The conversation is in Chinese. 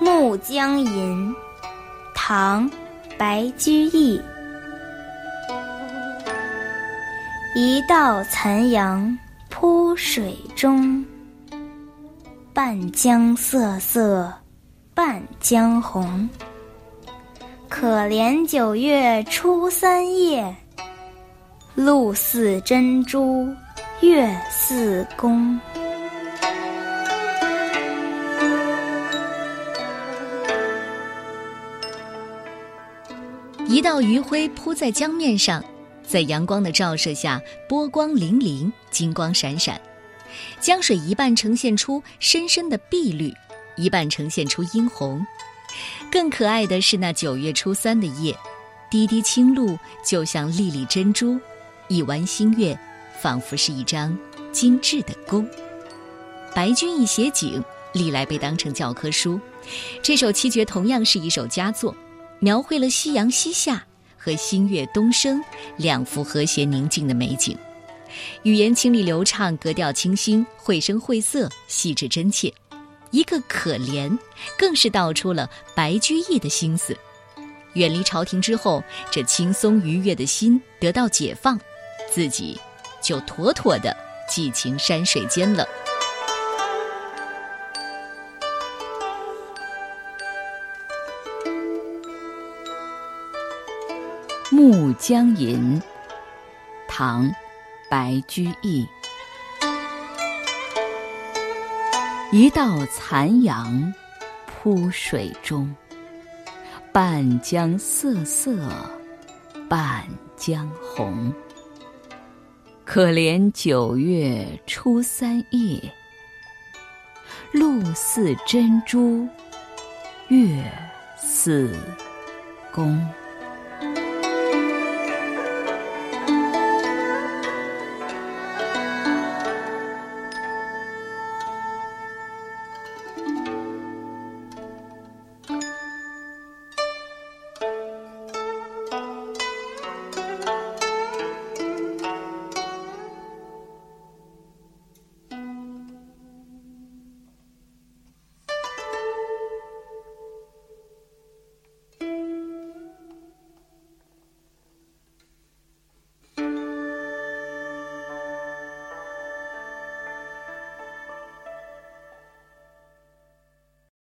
暮江吟》唐·白居易。一道残阳铺水中，半江瑟瑟半江红。可怜九月初三夜，露似真珠月似弓。一道余晖铺在江面上，在阳光的照射下，波光粼粼，金光闪闪。江水一半呈现出深深的碧绿，一半呈现出殷红。更可爱的是那九月初三的夜，滴滴清露就像粒粒珍珠，一弯新月仿佛是一张精致的弓。白居易写景历来被当成教科书，这首七绝同样是一首佳作。描绘了夕阳西下和新月东升两幅和谐宁静的美景，语言清丽流畅，格调清新，绘声绘色，细致真切。一个可怜，更是道出了白居易的心思。远离朝廷之后，这轻松愉悦的心得到解放，自己就妥妥的寄情山水间了。《暮江吟》唐·白居易。一道残阳铺水中，半江瑟瑟半江红。可怜九月初三夜，露似真珠月似弓。